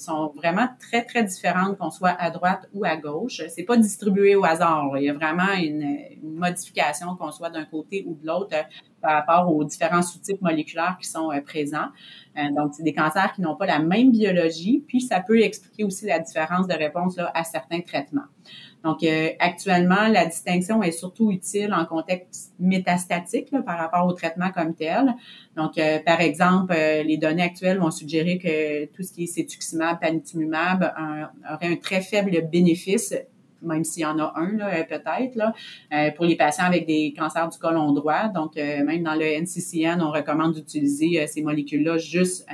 sont vraiment très, très différentes qu'on soit à droite ou à gauche. C'est pas distribué au hasard. Il y a vraiment une, une modification qu'on soit d'un côté ou de l'autre par rapport aux différents sous-types moléculaires qui sont présents. Euh, donc, c'est des cancers qui n'ont pas la même biologie, puis ça peut expliquer aussi la différence de réponse là, à certains traitements. Donc, euh, actuellement, la distinction est surtout utile en contexte métastatique là, par rapport au traitement comme tel. Donc, euh, par exemple, les données actuelles vont suggérer que tout ce qui est cétuximab, panitumumab aurait un très faible bénéfice même s'il y en a un, là, peut-être, euh, pour les patients avec des cancers du côlon droit. Donc, euh, même dans le NCCN, on recommande d'utiliser euh, ces molécules-là juste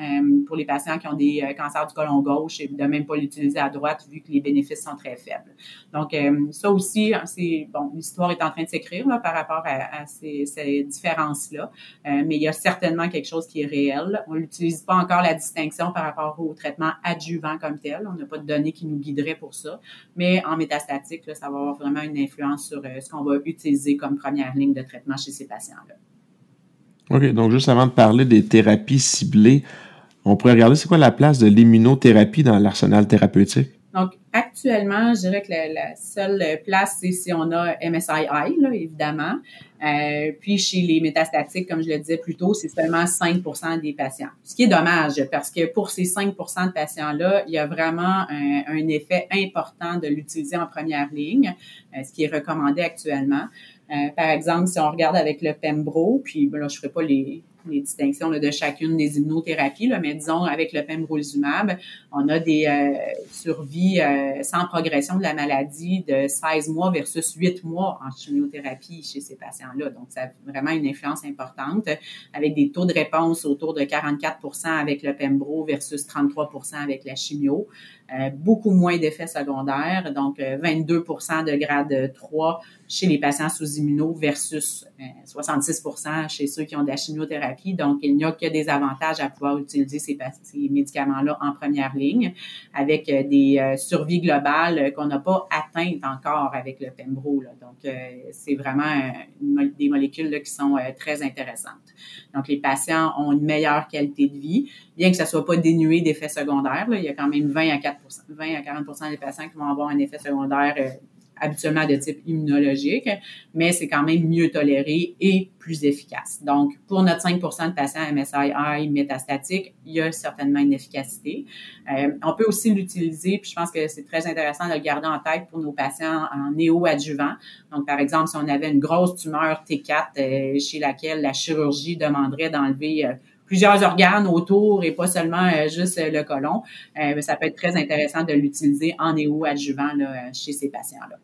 pour les patients qui ont des cancers du côlon gauche et de même pas l'utiliser à droite vu que les bénéfices sont très faibles. Donc, ça aussi, c'est bon, l'histoire est en train de s'écrire par rapport à, ces, ces différences-là, mais il y a certainement quelque chose qui est réel. On n'utilise pas encore la distinction par rapport au traitement adjuvant comme tel. On n'a pas de données qui nous guideraient pour ça, mais en ça va avoir vraiment une influence sur euh, ce qu'on va utiliser comme première ligne de traitement chez ces patients-là. OK, donc juste avant de parler des thérapies ciblées, on pourrait regarder c'est quoi la place de l'immunothérapie dans l'arsenal thérapeutique? Donc, actuellement, je dirais que la, seule place, c'est si on a MSII, là, évidemment. Euh, puis chez les métastatiques, comme je le disais plus tôt, c'est seulement 5% des patients. Ce qui est dommage parce que pour ces 5% de patients-là, il y a vraiment un, effet important de l'utiliser en première ligne, euh, ce qui est recommandé actuellement. Euh, par exemple, si on regarde avec le Pembro, puis ben là, je ne ferai pas les, les distinctions de chacune des immunothérapies, là, mais disons avec le pembrolizumab, on a des euh, survies euh, sans progression de la maladie de 16 mois versus 8 mois en chimiothérapie chez ces patients-là. Donc, ça a vraiment une influence importante avec des taux de réponse autour de 44% avec le pembro versus 33% avec la chimio. Euh, beaucoup moins d'effets secondaires, donc 22 de grade 3 chez les patients sous immuno versus 66 chez ceux qui ont de la chimiothérapie. Donc, il n'y a que des avantages à pouvoir utiliser ces, médicaments-là en première ligne avec euh, des euh, survies globales qu'on n'a pas atteintes encore avec le Pembro. Donc, euh, c'est vraiment des molécules qui sont très intéressantes. Donc, les patients ont une meilleure qualité de vie, bien que ça soit pas dénué d'effets secondaires. il y a quand même 20 à 4 20 à 40 des patients qui vont avoir un effet secondaire habituellement de type immunologique, mais c'est quand même mieux toléré et plus efficace. Donc, pour notre 5 de patients MSI métastatiques, il y a certainement une efficacité. Euh, on peut aussi l'utiliser, puis je pense que c'est très intéressant de le garder en tête pour nos patients en néo-adjuvant. Donc, par exemple, si on avait une grosse tumeur T4 euh, chez laquelle la chirurgie demanderait d'enlever euh, plusieurs organes autour et pas seulement juste le côlon, ça peut être très intéressant de l'utiliser en néo-adjuvant chez ces patients-là.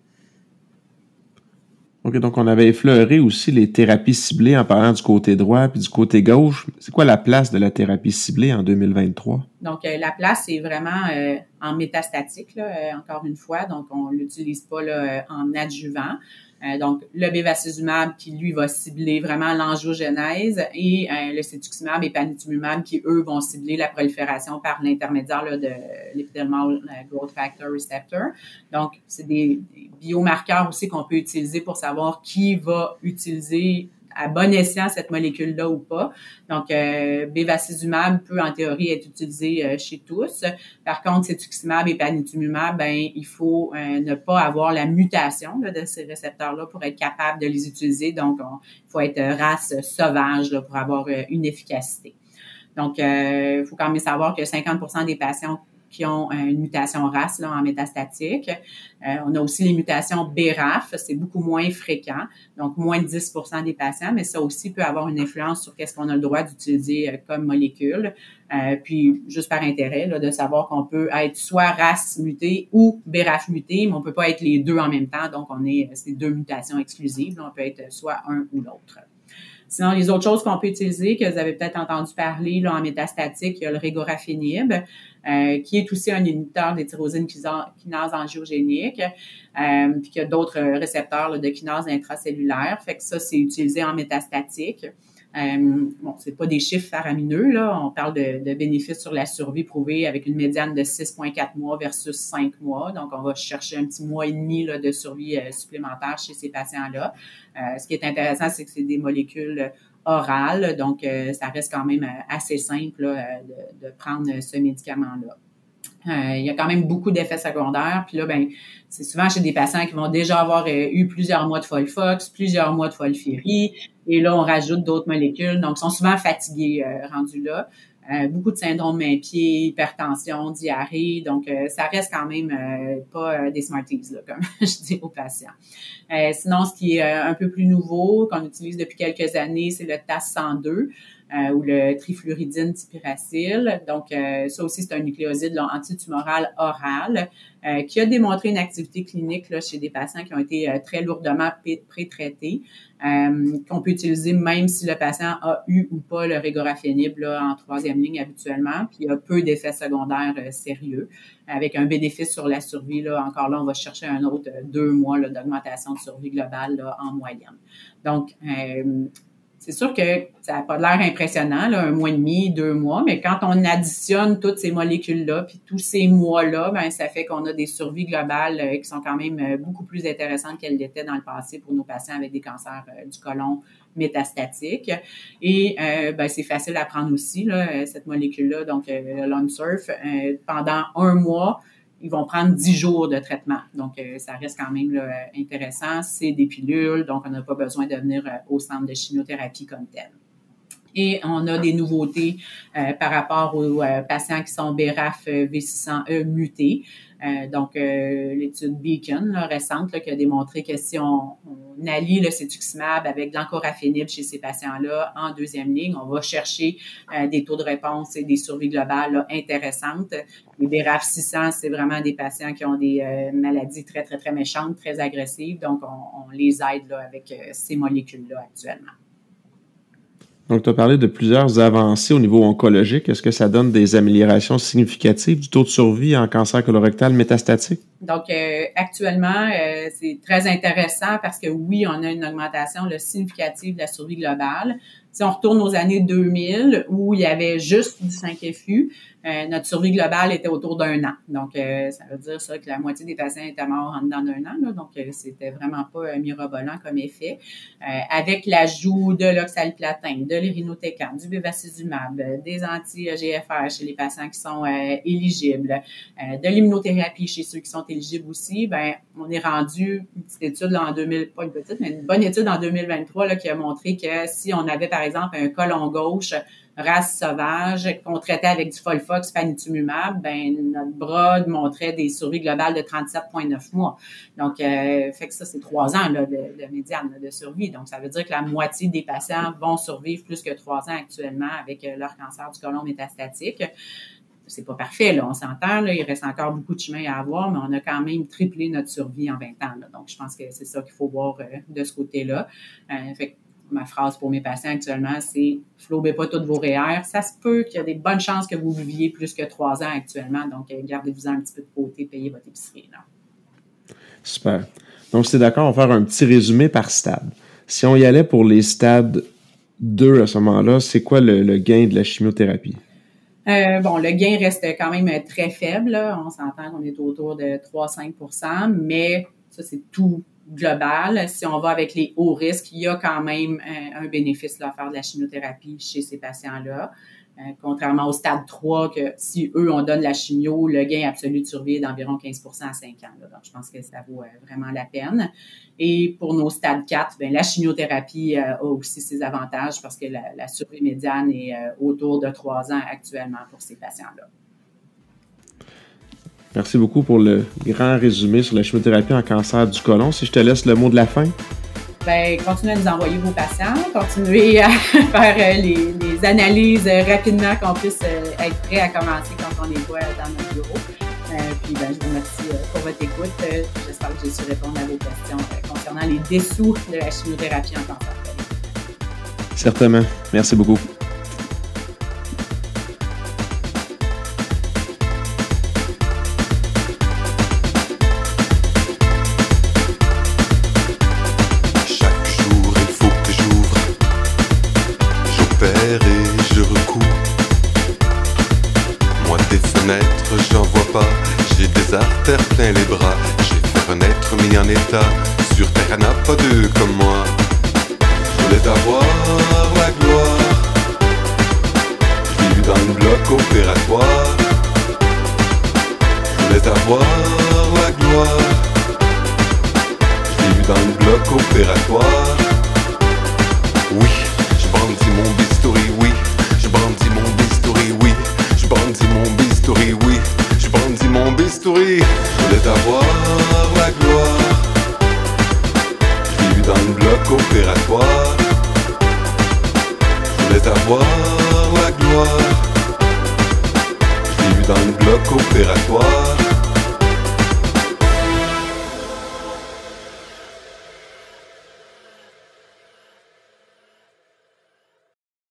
OK, donc on avait effleuré aussi les thérapies ciblées en parlant du côté droit puis du côté gauche. C'est quoi la place de la thérapie ciblée en 2023? Donc, euh, la place, c'est vraiment euh, en métastatique, là, euh, encore une fois. Donc, on l'utilise pas là, en adjuvant. Euh, donc, le bevacizumab qui, lui, va cibler vraiment l'angiogenèse et euh, le cetuximab et panitumumab qui, eux, vont cibler la prolifération par l'intermédiaire de l'épidermal euh, growth factor receptor. Donc, c'est des biomarqueurs aussi qu'on peut utiliser pour savoir qui va utiliser à bon escient cette molécule-là ou pas. Donc, euh, bevacizumab peut en théorie être utilisé euh, chez tous. Par contre, cetuximab et panitumumab, ben il faut euh, ne pas avoir la mutation de ces récepteurs-là pour être capable de les utiliser. Donc, il faut être race sauvage pour avoir une efficacité. Donc, il faut quand même savoir que 50% des patients qui ont euh, une mutation RAS là, en métastatique. Euh, on a aussi les mutations BRAF, c'est beaucoup moins fréquent, donc moins de 10% des patients, mais ça aussi peut avoir une influence sur qu'est-ce qu'on a le droit d'utiliser euh, comme molécule. puis, juste par intérêt, de savoir qu'on peut être soit RAS muté ou BRAF muté, mais on peut pas être les deux en même temps, donc on est, c'est deux mutations exclusives, on peut être soit un ou l'autre. Sinon, les autres choses qu'on peut utiliser, que vous avez peut-être entendu parler là, en métastatique, il y a le régorafenib, euh, qui est aussi un inhibiteur des tyrosine kinase angiogénique, euh, puis qu'il y a d'autres récepteurs de kinase intracellulaire. Fait que ça, c'est utilisé en métastatique. Euh, bon, c'est pas des chiffres faramineux, là. On parle de, de, bénéfices sur la survie prouvée avec une médiane de 6,4 mois versus 5 mois. Donc, on va chercher un petit mois et demi là, de survie euh, supplémentaire chez ces patients-là. Euh, ce qui est intéressant, c'est que c'est des molécules orales, donc euh, ça reste quand même assez simple de, de, prendre ce médicament-là. Euh, il y a quand même beaucoup d'effets secondaires. Puis là, ben, c'est souvent chez des patients qui vont déjà avoir euh, eu plusieurs mois de Folfox, plusieurs mois de Folfiri, et là, on rajoute d'autres molécules. Donc, ils sont souvent fatigués euh, rendus là. Beaucoup de syndrome main-pied, hypertension, diarrhée. Donc, ça reste quand même pas des Smarties, là, comme je dis aux patients. sinon, ce qui est un peu plus nouveau, qu'on utilise depuis quelques années, c'est le TAS 102. Euh, ou le trifluoridine tipiracil. Donc, euh, ça aussi, c'est un nucléoside antitumoral oral euh, qui a démontré une activité clinique chez des patients qui ont été très lourdement pré-traités, qu'on peut utiliser même si le patient a eu ou pas le régorafenib là, en troisième ligne habituellement, puis il y a peu d'effets secondaires sérieux, avec un bénéfice sur la survie. Là, encore là, on va chercher un autre deux mois d'augmentation de survie globale en moyenne. Donc, c'est sûr que ça n'a pas l'air impressionnant, là, un mois et demi, deux mois, mais quand on additionne toutes ces molécules-là, puis tous ces mois-là, ben ça fait qu'on a des survies globales euh, qui sont quand même euh, beaucoup plus intéressantes qu'elles l'étaient dans le passé pour nos patients avec des cancers euh, du côlon métastatiques. Et ben, c'est facile à prendre aussi, là, cette molécule-là, donc le Lonsurf, pendant un mois, ils vont prendre 10 jours de traitement. Donc, ça reste quand même intéressant. C'est des pilules, donc on n'a pas besoin de venir au centre de chimiothérapie comme tel. Et on a des nouveautés euh, par rapport aux euh, patients qui sont BRAF euh, V600E mutés. Donc, l'étude Beacon récente qui a démontré que si on, allie le cetuximab avec de chez ces patients-là en deuxième ligne, on va chercher des taux de réponse et des survies globales intéressantes. Les BRAF 600, c'est vraiment des patients qui ont des maladies très, très, très méchantes, très agressives. Donc, on, les aide là, avec ces molécules-là actuellement. Donc, tu as parlé de plusieurs avancées au niveau oncologique. Est-ce que ça donne des améliorations significatives du taux de survie en cancer colorectal métastatique? Donc, euh, actuellement, euh, c'est très intéressant parce que oui, on a une augmentation significative de la survie globale. Si on retourne aux années 2000, où il y avait juste du 5FU, euh, notre survie globale était autour d'un an. Donc, euh, ça veut dire ça que la moitié des patients étaient morts en dedans d'un an. donc, euh, c'était vraiment pas mirobolant comme effet. avec l'ajout de l'oxaliplatin, de l'irinotecan, du bevacizumab, des anti-GFR chez les patients qui sont éligibles, de l'immunothérapie chez ceux qui sont éligibles aussi, ben on est rendu une petite étude en 2000, pas une petite, mais une bonne étude en 2023 là, qui a montré que si on avait, par exemple, un colon gauche race sauvage qu'on traitait avec du Folfox, panitumumab, ben notre bras montrait des survies globales de 37,9 mois. Donc, euh, fait que ça, c'est trois ans là, de, médiane de survie. Donc, ça veut dire que la moitié des patients vont survivre plus que trois ans actuellement avec euh, leur cancer du côlon métastatique c'est pas parfait, là, on s'entend, là, il reste encore beaucoup de chemin à avoir, mais on a quand même triplé notre survie en 20 ans. Donc, je pense que c'est ça qu'il faut voir euh, de ce côté-là. Ma phrase pour mes patients actuellement, c'est flobez pas toutes vos REER. Ça se peut qu'il y a des bonnes chances que vous viviez plus que trois ans actuellement. Donc, euh, gardez-vous un petit peu de côté, payez votre épicerie. Là. Super. Donc, c'est d'accord, on va faire un petit résumé par stade. Si on y allait pour les stades 2 à ce moment-là, c'est quoi le, gain de la chimiothérapie? Euh, bon, le gain reste quand même très faible. On s'entend qu'on est autour de 3-5% mais ça, c'est tout global, si on va avec les hauts risques, il y a quand même un, bénéfice à faire de la chimiothérapie chez ces patients-là. Euh, contrairement au stade 3, que si eux, on donne la chimio, le gain absolu de survie est d'environ 15% à 5 ans. Donc, je pense que ça vaut euh, vraiment la peine. Et pour nos stades 4, bien, la chimiothérapie euh, a aussi ses avantages parce que la, la survie médiane est autour de 3 ans actuellement pour ces patients-là. Merci beaucoup pour le grand résumé sur la chimiothérapie en cancer du côlon. Si je te laisse le mot de la fin. Bien, continuez à nous envoyer vos patients, continuez à faire euh, les, analyses euh, rapidement, qu'on puisse euh, être prêt à commencer quand on les voit dans notre bureau. puis, ben, je vous remercie pour votre écoute. J'espère que j'ai su répondre à vos questions concernant les dessous de la chimiothérapie en cancer. Certainement. Merci beaucoup. Pas deux comme